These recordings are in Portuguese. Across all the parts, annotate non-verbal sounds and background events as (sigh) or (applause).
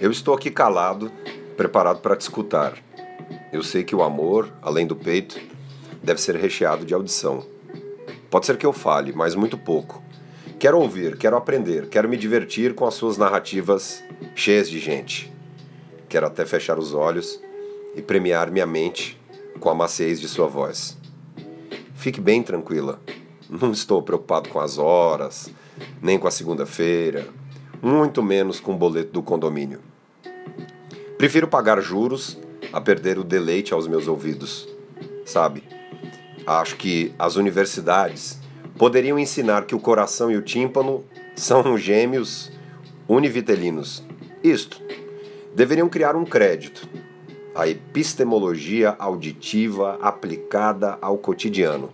Eu estou aqui calado, preparado para te escutar. Eu sei que o amor, além do peito, deve ser recheado de audição. Pode ser que eu fale, mas muito pouco. Quero ouvir, quero aprender, quero me divertir com as suas narrativas cheias de gente. Quero até fechar os olhos e premiar minha mente com a maciez de sua voz. Fique bem tranquila. Não estou preocupado com as horas, nem com a segunda-feira, muito menos com o boleto do condomínio. Prefiro pagar juros a perder o deleite aos meus ouvidos. Sabe? Acho que as universidades poderiam ensinar que o coração e o tímpano são (laughs) gêmeos univitelinos. Isto, deveriam criar um crédito, a epistemologia auditiva aplicada ao cotidiano.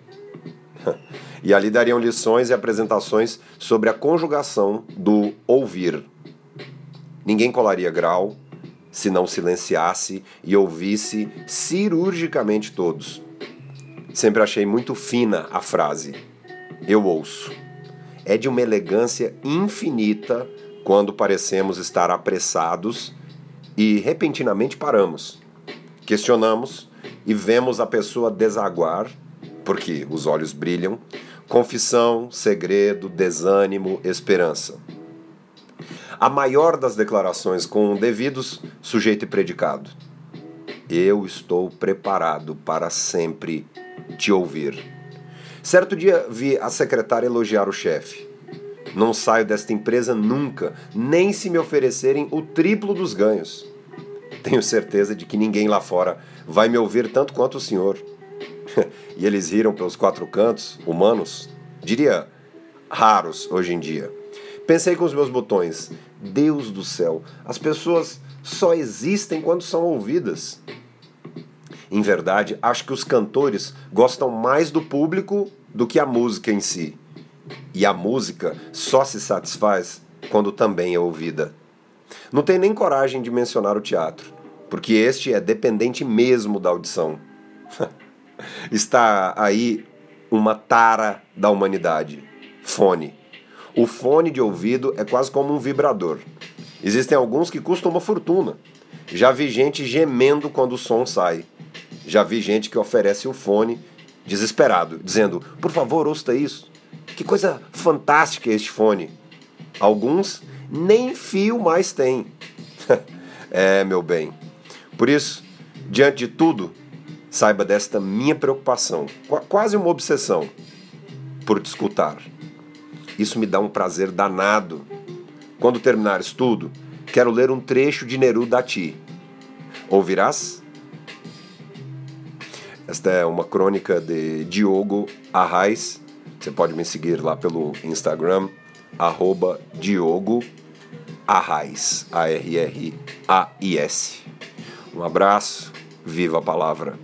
(laughs) e ali dariam lições e apresentações sobre a conjugação do ouvir. Ninguém colaria grau se não silenciasse e ouvisse cirurgicamente todos. Sempre achei muito fina a frase eu ouço. É de uma elegância infinita quando parecemos estar apressados e repentinamente paramos. Questionamos e vemos a pessoa desaguar, porque os olhos brilham, confissão, segredo, desânimo, esperança. A maior das declarações com devidos sujeito e predicado. Eu estou preparado para sempre te ouvir. Certo dia vi a secretária elogiar o chefe. Não saio desta empresa nunca, nem se me oferecerem o triplo dos ganhos. Tenho certeza de que ninguém lá fora vai me ouvir tanto quanto o senhor. (laughs) e eles riram pelos quatro cantos, humanos, diria raros hoje em dia. Pensei com os meus botões: Deus do céu, as pessoas só existem quando são ouvidas. Em verdade, acho que os cantores gostam mais do público do que a música em si. E a música só se satisfaz quando também é ouvida. Não tenho nem coragem de mencionar o teatro, porque este é dependente mesmo da audição. (laughs) Está aí uma tara da humanidade: fone. O fone de ouvido é quase como um vibrador. Existem alguns que custam uma fortuna. Já vi gente gemendo quando o som sai. Já vi gente que oferece o fone desesperado, dizendo: Por favor, ouça isso. Que coisa fantástica este fone. Alguns nem fio mais têm. (laughs) é, meu bem. Por isso, diante de tudo, saiba desta minha preocupação, quase uma obsessão, por te escutar. Isso me dá um prazer danado. Quando terminares tudo, quero ler um trecho de Neruda a ti. Ouvirás? Esta é uma crônica de Diogo Arraes. Você pode me seguir lá pelo Instagram, arroba Diogo Arraes, A-R-R-A-I-S. Um abraço, viva a palavra.